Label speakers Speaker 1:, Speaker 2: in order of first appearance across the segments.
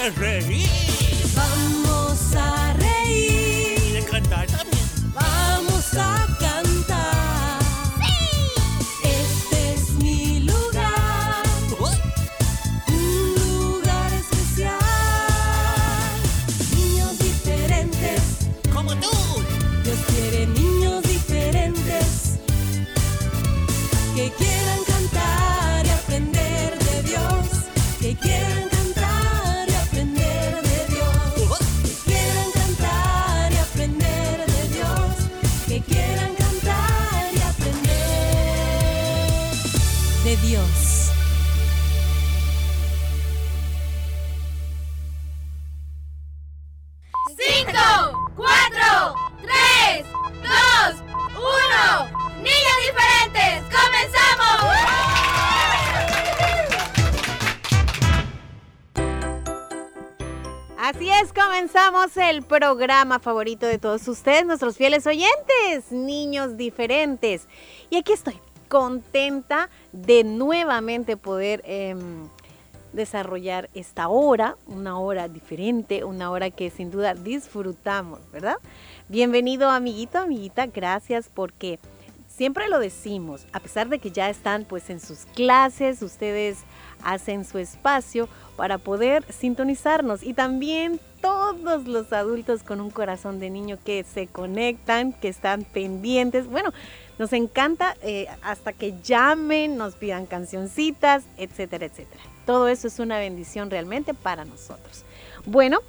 Speaker 1: de
Speaker 2: el
Speaker 3: programa favorito de todos ustedes, nuestros fieles oyentes, niños diferentes. Y aquí estoy, contenta de nuevamente poder em, desarrollar esta hora, una hora diferente, una hora que sin duda disfrutamos, ¿verdad? Bienvenido amiguito, amiguita, gracias porque siempre lo decimos, a pesar de que ya están pues en sus clases, ustedes hacen su espacio para poder sintonizarnos y también todos los adultos con un corazón de niño que se conectan, que están pendientes. Bueno, nos encanta eh, hasta que llamen, nos pidan cancioncitas, etcétera, etcétera. Todo eso es una bendición realmente para nosotros. Bueno,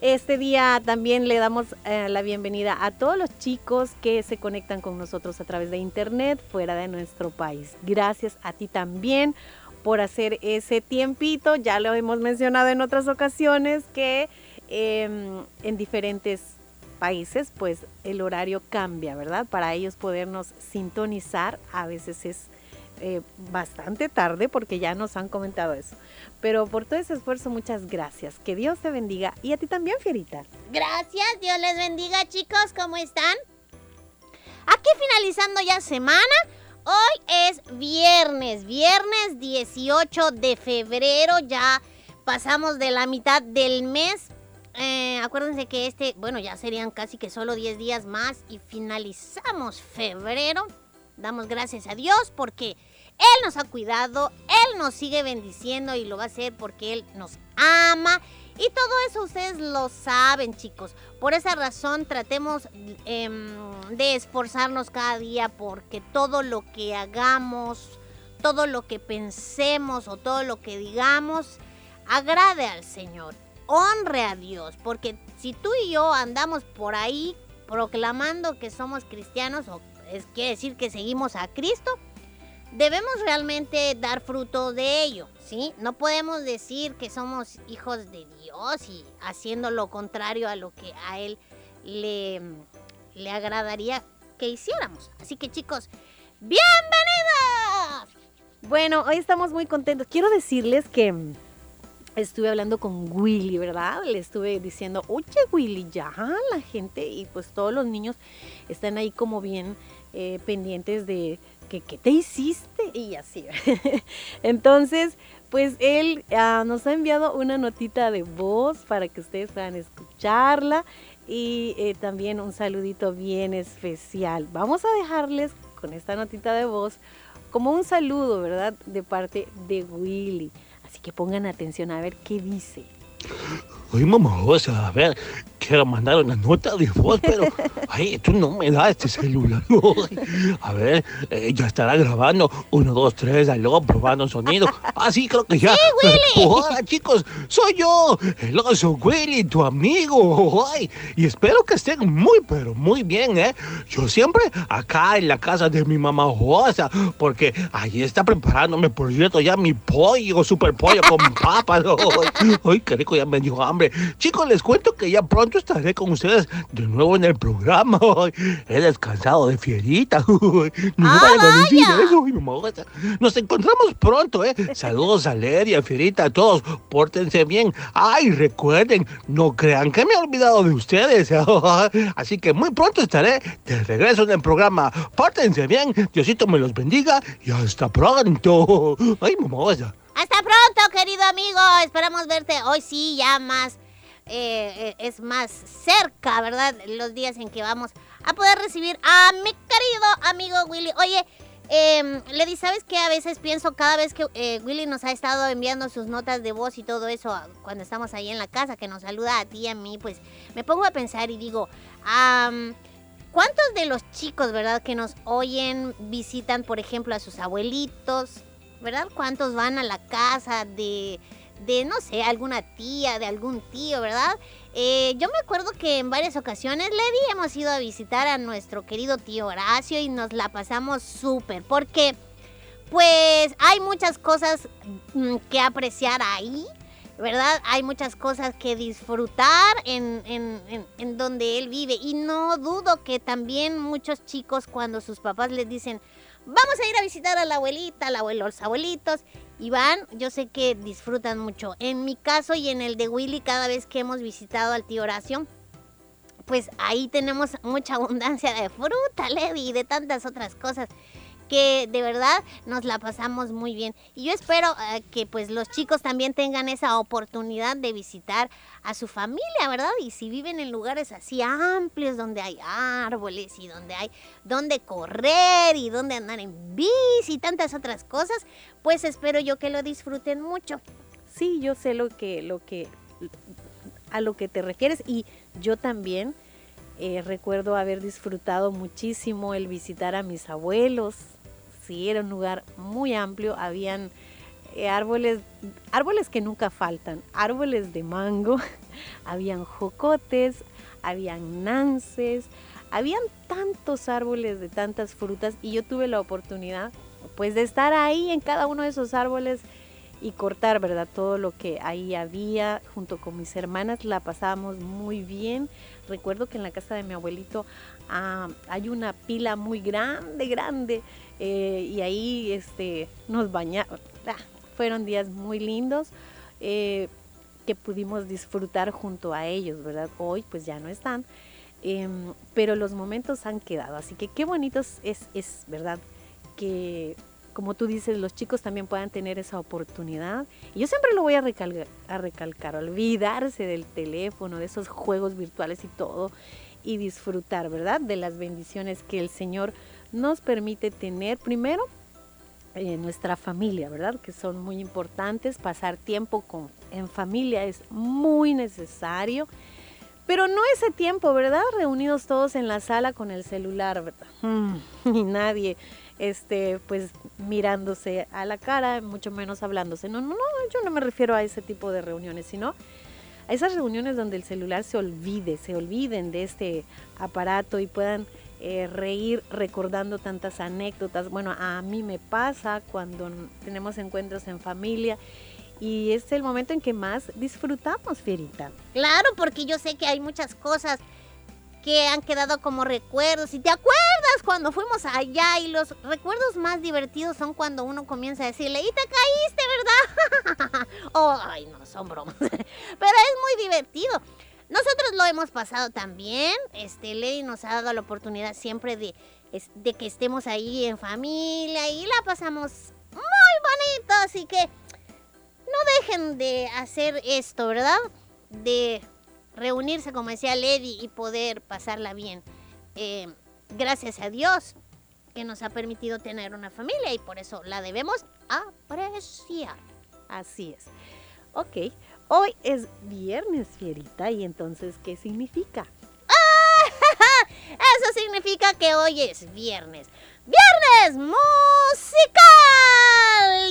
Speaker 3: este día también le damos eh, la bienvenida a todos los chicos que se conectan con nosotros a través de internet fuera de nuestro país. Gracias a ti también por hacer ese tiempito. Ya lo hemos mencionado en otras ocasiones que eh, en diferentes países pues el horario cambia, ¿verdad? Para ellos podernos sintonizar a veces es eh, bastante tarde porque ya nos han comentado eso. Pero por todo ese esfuerzo muchas gracias. Que Dios te bendiga y a ti también, Fierita.
Speaker 4: Gracias, Dios les bendiga chicos, ¿cómo están? Aquí finalizando ya semana, hoy es viernes, viernes 18 de febrero, ya pasamos de la mitad del mes. Eh, acuérdense que este, bueno, ya serían casi que solo 10 días más y finalizamos febrero. Damos gracias a Dios porque Él nos ha cuidado, Él nos sigue bendiciendo y lo va a hacer porque Él nos ama. Y todo eso ustedes lo saben, chicos. Por esa razón tratemos em, de esforzarnos cada día porque todo lo que hagamos, todo lo que pensemos o todo lo que digamos, agrade al Señor. Honre a Dios. Porque si tú y yo andamos por ahí proclamando que somos cristianos, o es, quiere decir que seguimos a Cristo, debemos realmente dar fruto de ello, ¿sí? No podemos decir que somos hijos de Dios y haciendo lo contrario a lo que a Él le, le agradaría que hiciéramos. Así que chicos, ¡bienvenidos!
Speaker 3: Bueno, hoy estamos muy contentos. Quiero decirles que estuve hablando con Willy, ¿verdad? Le estuve diciendo, oye Willy, ya la gente y pues todos los niños están ahí como bien eh, pendientes de que qué te hiciste y así. Entonces, pues él ah, nos ha enviado una notita de voz para que ustedes puedan escucharla y eh, también un saludito bien especial. Vamos a dejarles con esta notita de voz como un saludo, ¿verdad? De parte de Willy. Así que pongan atención a ver qué dice.
Speaker 2: Oye, mamá, o sea, a ver, ¿qué quiero mandar una nota de voz, pero ay, tú no me das este celular. A ver, eh, ya estará grabando. Uno, dos, tres, aló, probando sonido. Ah, sí, creo que ya. ¡Sí, Willy! Hola, chicos, soy yo, el oso Willy, tu amigo. Ay, y espero que estén muy, pero muy bien, ¿eh? Yo siempre acá en la casa de mi mamá Josa, porque ahí está preparándome, por cierto, ya mi pollo, super pollo con papas. Ay, ay, qué rico, ya me dio hambre. Chicos, les cuento que ya pronto estaré con ustedes de nuevo en el programa. He descansado de fierita. No
Speaker 4: Ah, vaya.
Speaker 2: eso. Nos encontramos pronto, ¿eh? Saludos a Lady, a Fierita, a todos. Pórtense bien. Ay, recuerden, no crean que me he olvidado de ustedes. Así que muy pronto estaré de regreso en el programa. Pórtense bien, Diosito me los bendiga y hasta pronto. Ay, mamá.
Speaker 4: Hasta pronto, querido amigo. Esperamos verte hoy sí, ya más. Eh, eh, es más cerca, ¿verdad? Los días en que vamos a poder recibir a mi querido amigo Willy. Oye, eh, Lady, ¿sabes qué? A veces pienso cada vez que eh, Willy nos ha estado enviando sus notas de voz y todo eso a- cuando estamos ahí en la casa, que nos saluda a ti y a mí, pues me pongo a pensar y digo, ¿cuántos de los chicos, verdad, que nos oyen visitan, por ejemplo, a sus abuelitos? ¿verdad? ¿Cuántos van a la casa de, de no sé, alguna tía, de algún tío, ¿verdad? Eh, yo me acuerdo que en varias ocasiones, Lady, hemos ido a visitar a nuestro querido tío Horacio y nos la pasamos súper, porque pues hay muchas cosas mm, que apreciar ahí. ¿Verdad? Hay muchas cosas que disfrutar en, en- en- donde él vive. Y no dudo que también muchos chicos cuando sus papás les dicen, vamos a ir a visitar a la abuelita, al los abuelitos. Y van, yo sé que disfrutan mucho. En mi caso y en el de Willy, cada vez que hemos visitado al tío Horacio, pues ahí tenemos mucha abundancia de fruta, Lady, y de tantas otras cosas que de verdad nos la pasamos muy bien. Y yo espero eh, que pues los chicos también tengan esa oportunidad de visitar a su familia, ¿verdad? Y si viven en lugares así amplios donde hay árboles y donde hay donde correr y donde andar en bici y tantas otras cosas, pues espero yo que lo disfruten mucho.
Speaker 3: Sí, yo sé lo que, lo que, a lo que te refieres y yo también eh, recuerdo haber disfrutado muchísimo el visitar a mis abuelos. Sí, era un lugar muy amplio, habían eh, árboles, árboles que nunca faltan, árboles de mango, habían jocotes, habían nances, habían tantos árboles de tantas frutas y yo tuve la oportunidad pues de estar ahí en cada uno de esos árboles y cortar, ¿verdad? Todo lo que ahí había junto con mis hermanas, la pasábamos muy bien. Recuerdo que en la casa de mi abuelito ah, hay una pila muy grande, grande, eh, y ahí este, nos bañamos. fueron días muy lindos eh, que pudimos disfrutar junto a ellos, ¿verdad? Hoy pues ya no están, em, pero los momentos han quedado, así que qué bonitos es, es ¿verdad? Que como tú dices, los chicos también puedan tener esa oportunidad. Y yo siempre lo voy a recalcar, a recalcar, olvidarse del teléfono, de esos juegos virtuales y todo, y disfrutar, ¿verdad? De las bendiciones que el Señor nos permite tener. Primero, eh, nuestra familia, ¿verdad? Que son muy importantes. Pasar tiempo con, en familia es muy necesario. Pero no ese tiempo, ¿verdad? Reunidos todos en la sala con el celular, ¿verdad? Mm, y nadie, este, pues mirándose a la cara, mucho menos hablándose. No, no, no, yo no me refiero a ese tipo de reuniones, sino a esas reuniones donde el celular se olvide, se olviden de este aparato y puedan eh, reír recordando tantas anécdotas. Bueno, a mí me pasa cuando tenemos encuentros en familia y es el momento en que más disfrutamos, Fierita.
Speaker 4: Claro, porque yo sé que hay muchas cosas que han quedado como recuerdos. Y te acuerdas cuando fuimos allá y los recuerdos más divertidos son cuando uno comienza a decirle, y te caíste, ¿verdad? oh, ay, no, son bromas. Pero es muy divertido. Nosotros lo hemos pasado también. Este, Lady nos ha dado la oportunidad siempre de, de que estemos ahí en familia y la pasamos muy bonito. Así que no dejen de hacer esto, ¿verdad? De reunirse, como decía Lady, y poder pasarla bien. Eh, gracias a Dios que nos ha permitido tener una familia y por eso la debemos apreciar.
Speaker 3: Así es. Ok, hoy es viernes, Fierita, y entonces, ¿qué significa?
Speaker 4: Eso significa que hoy es viernes. ¡Viernes musical!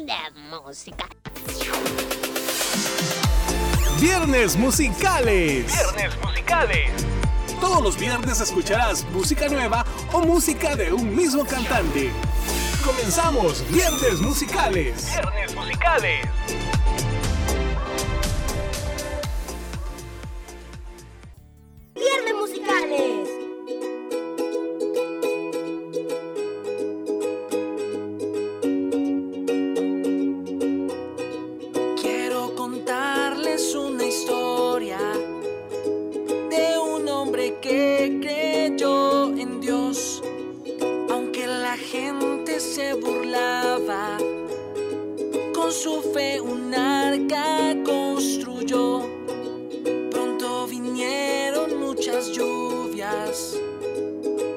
Speaker 4: De música.
Speaker 5: Viernes musicales.
Speaker 6: Viernes musicales.
Speaker 5: Todos los viernes escucharás música nueva o música de un mismo cantante. Comenzamos Viernes musicales.
Speaker 6: Viernes musicales.
Speaker 7: Su fe un arca construyó. Pronto vinieron muchas lluvias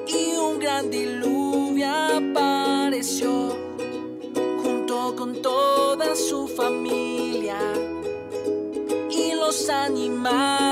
Speaker 7: y un gran diluvio apareció junto con toda su familia y los animales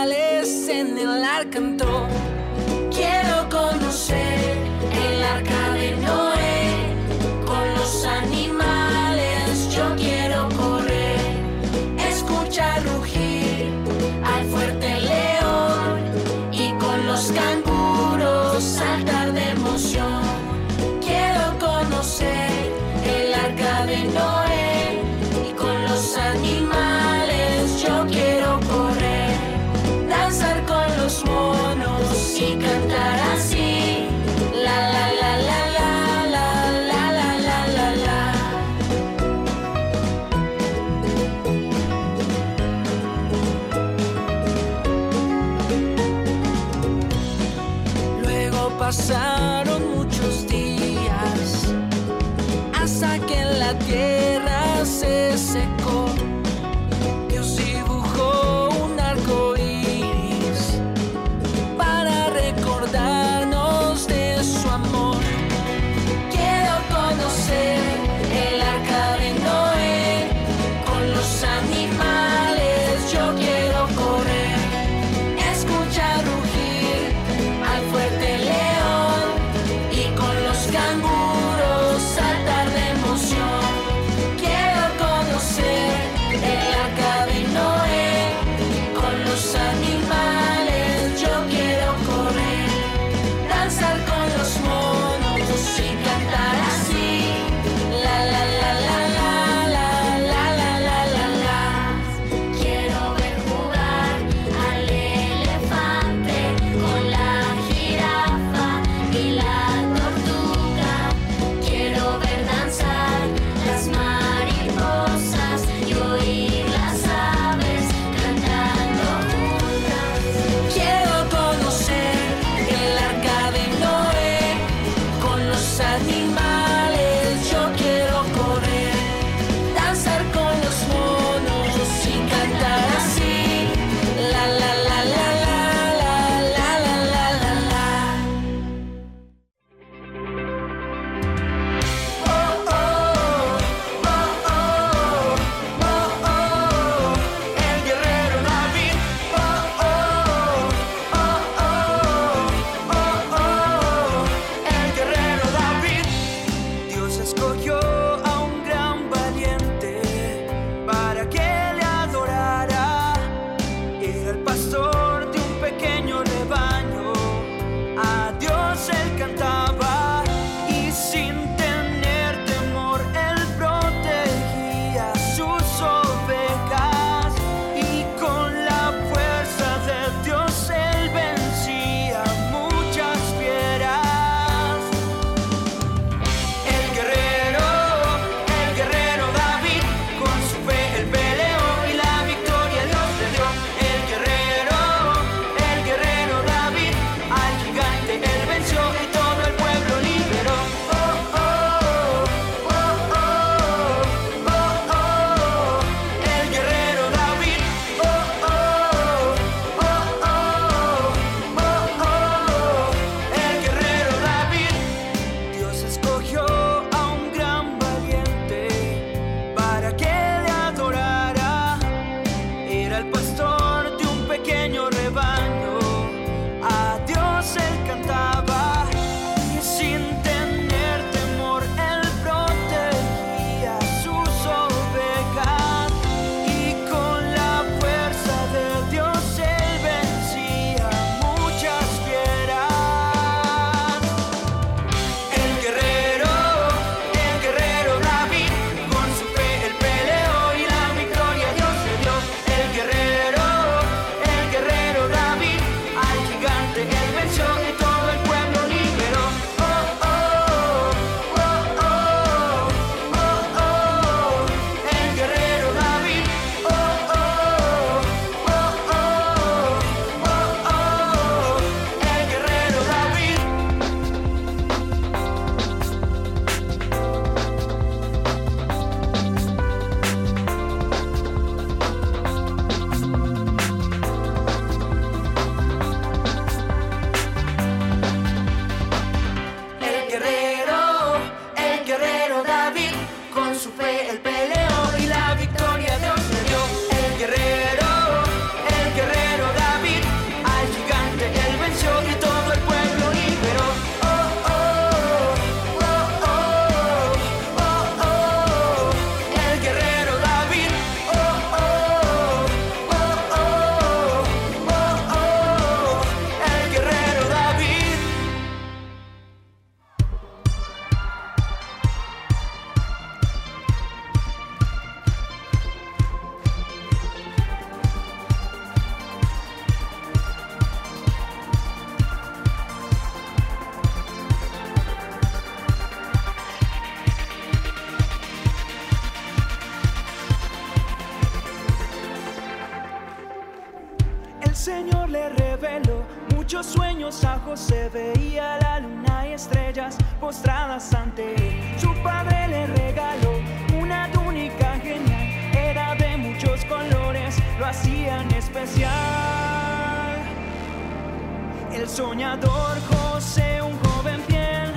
Speaker 8: soñador José, un joven fiel.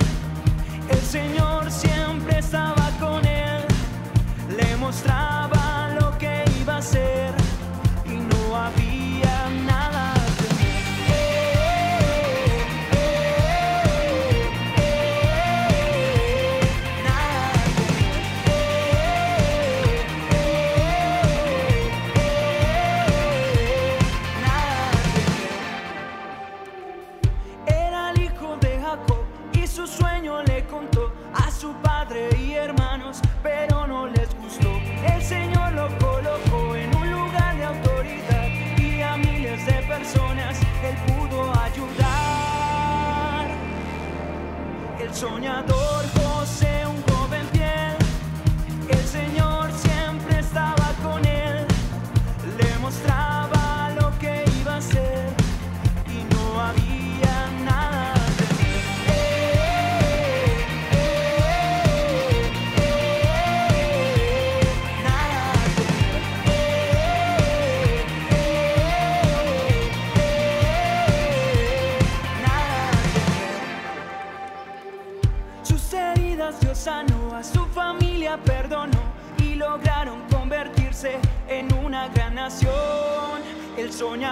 Speaker 8: El Señor siempre estaba con él, le mostraba. sognatore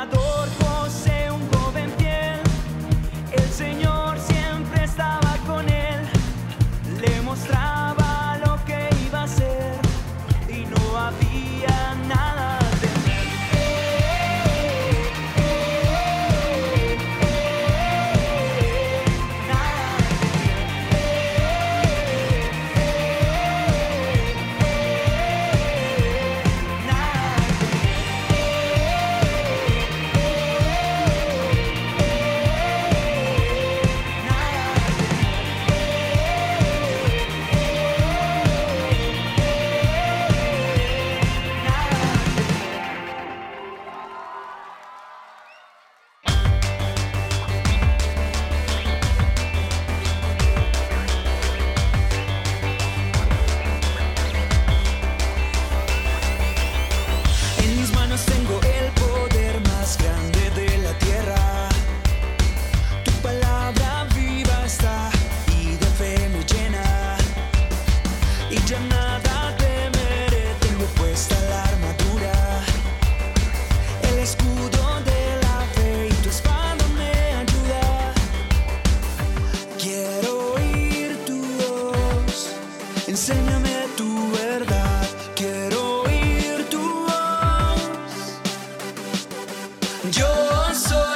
Speaker 8: dor Yo soy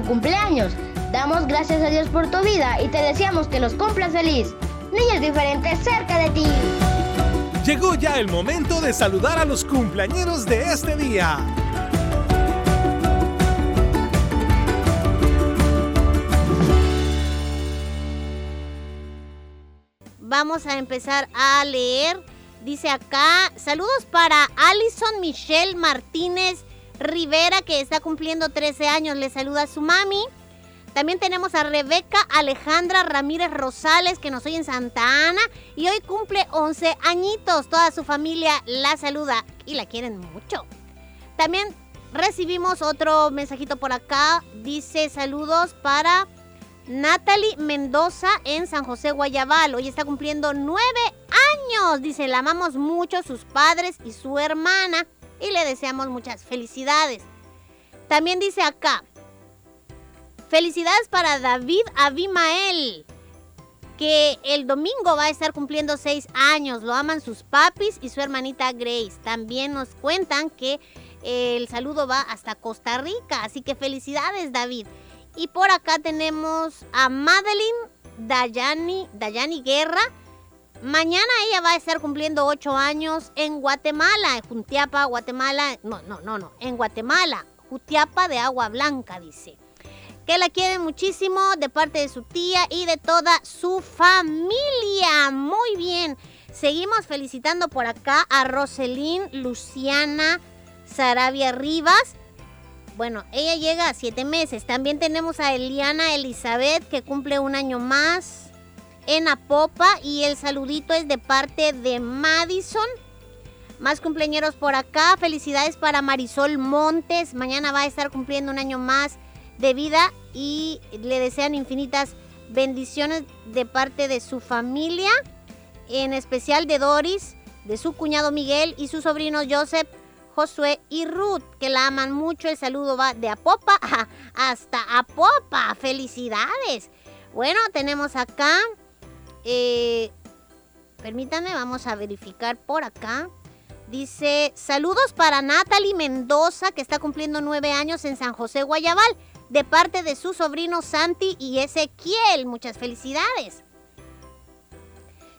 Speaker 8: tu
Speaker 9: cumpleaños. Damos gracias a Dios por tu vida y te deseamos que los cumplas feliz. Niños Diferentes cerca de ti.
Speaker 5: Llegó ya el momento de saludar a los cumpleañeros de este día.
Speaker 4: Vamos a empezar a leer. Dice acá, saludos para Alison Michelle Martínez Rivera, que está cumpliendo 13 años. Le saluda a su mami. También tenemos a Rebeca Alejandra Ramírez Rosales, que nos oye en Santa Ana. Y hoy cumple 11 añitos. Toda su familia la saluda y la quieren mucho. También recibimos otro mensajito por acá. Dice saludos para Natalie Mendoza en San José Guayabal. Hoy está cumpliendo 9 años. Dice, la amamos mucho sus padres y su hermana. Y le deseamos muchas felicidades. También dice acá, Felicidades para David Abimael, que el domingo va a estar cumpliendo seis años. Lo aman sus papis y su hermanita Grace. También nos cuentan que el saludo va hasta Costa Rica. Así que felicidades, David. Y por acá tenemos a Madeline Dayani, Dayani Guerra. Mañana ella va a estar cumpliendo ocho años en Guatemala, en Jutiapa, Guatemala. No, no, no, no, en Guatemala. Jutiapa de Agua Blanca, dice que la quiere muchísimo de parte de su tía y de toda su familia. Muy bien. Seguimos felicitando por acá a Roselín Luciana Sarabia Rivas. Bueno, ella llega a siete meses. También tenemos a Eliana Elizabeth que cumple un año más en Apopa y el saludito es de parte de Madison. Más cumpleaños por acá. Felicidades para Marisol Montes. Mañana va a estar cumpliendo un año más de vida y le desean infinitas bendiciones de parte de su familia, en especial de Doris, de su cuñado Miguel y sus sobrinos Joseph, Josué y Ruth, que la aman mucho. El saludo va de Apopa hasta Apopa. Felicidades. Bueno, tenemos acá, eh, permítanme, vamos a verificar por acá. Dice, saludos para Natalie Mendoza, que está cumpliendo nueve años en San José, Guayabal de parte de sus sobrinos Santi y Ezequiel. Muchas felicidades.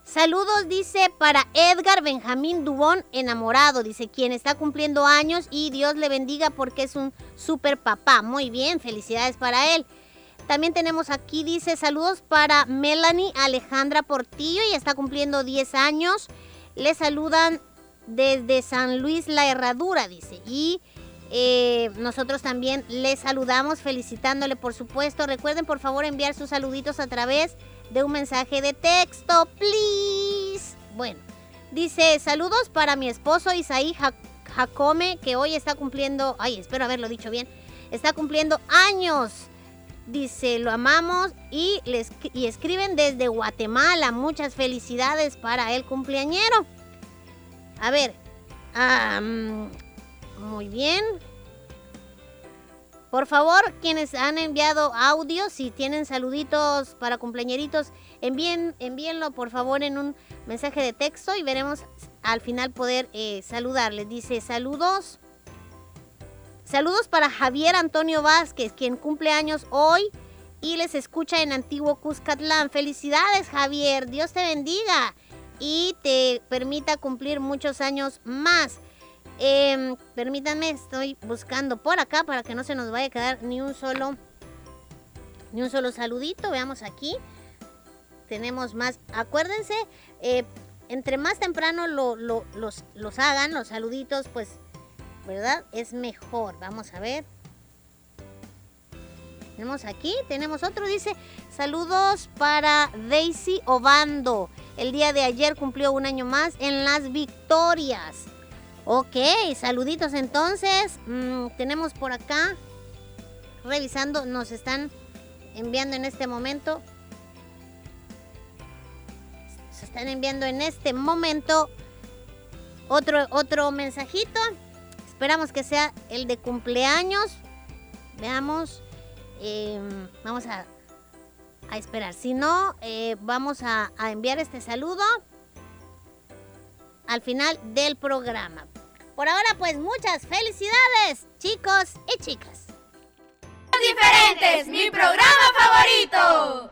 Speaker 4: Saludos, dice, para Edgar Benjamín Dubón, enamorado, dice, quien está cumpliendo años y Dios le bendiga porque es un super papá. Muy bien, felicidades para él. También tenemos aquí, dice, saludos para Melanie Alejandra Portillo y está cumpliendo 10 años. Le saludan desde San Luis La Herradura, dice. Y eh, nosotros también les saludamos felicitándole, por supuesto. Recuerden, por favor, enviar sus saluditos a través de un mensaje de texto, please. Bueno, dice, saludos para mi esposo Isaí Jacome, que hoy está cumpliendo, ay, espero haberlo dicho bien, está cumpliendo años. Dice, lo amamos y, les, y escriben desde Guatemala. Muchas felicidades para el cumpleañero. A ver, muy bien. Por favor, quienes han enviado audio, si tienen saluditos para cumpleañeritos, envíen, envíenlo por favor en un mensaje de texto y veremos al final poder eh, saludarles. Dice saludos. Saludos para Javier Antonio Vázquez, quien cumple años hoy y les escucha en Antiguo Cuscatlán. Felicidades Javier, Dios te bendiga y te permita cumplir muchos años más. Eh, permítanme, estoy buscando por acá para que no se nos vaya a quedar ni un solo ni un solo saludito. Veamos aquí. Tenemos más. Acuérdense, eh, entre más temprano lo, los, los hagan, los saluditos, pues, ¿verdad? Es mejor. Vamos a ver. Tenemos aquí, tenemos otro, dice, saludos para Daisy Obando. El día de ayer cumplió un año más en las victorias. Ok, saluditos entonces. Mm, tenemos por acá, revisando, nos están enviando en este momento. Se están enviando en este momento otro, otro mensajito. Esperamos que sea el de cumpleaños. Veamos. Em, vamos a, a, esperar. Si no, eh, vamos a, a enviar este saludo al final del programa. Por ahora, pues muchas felicidades, chicos y chicas.
Speaker 1: Diferentes, mi programa favorito.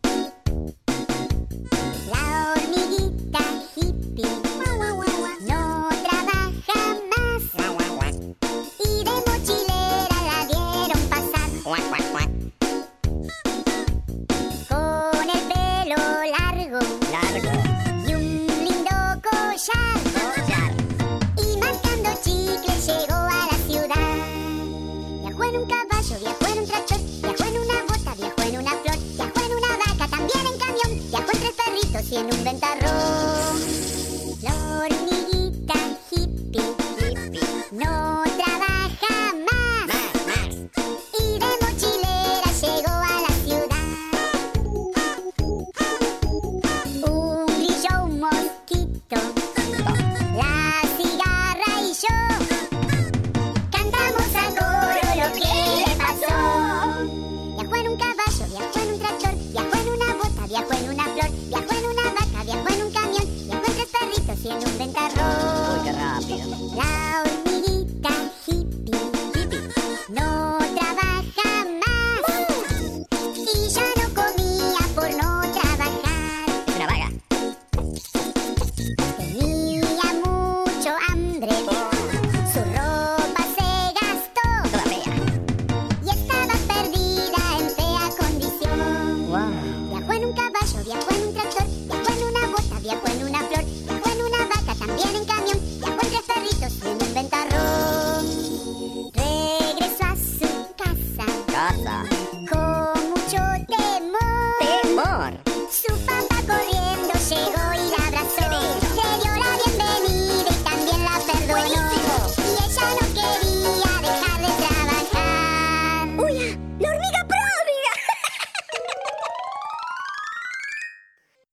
Speaker 9: Con mucho temor.
Speaker 10: Temor.
Speaker 9: Su papá corriendo llegó y la abrazó. Le dio la bienvenida y también la perdonó. Y ella no quería dejar de trabajar.
Speaker 10: ¡Uy! ¡La hormiga pródiga!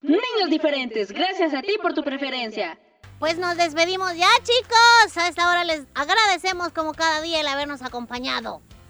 Speaker 11: Niños diferentes, gracias a ti por tu preferencia.
Speaker 4: Pues nos despedimos ya, chicos. A esta hora les agradecemos como cada día el habernos acompañado.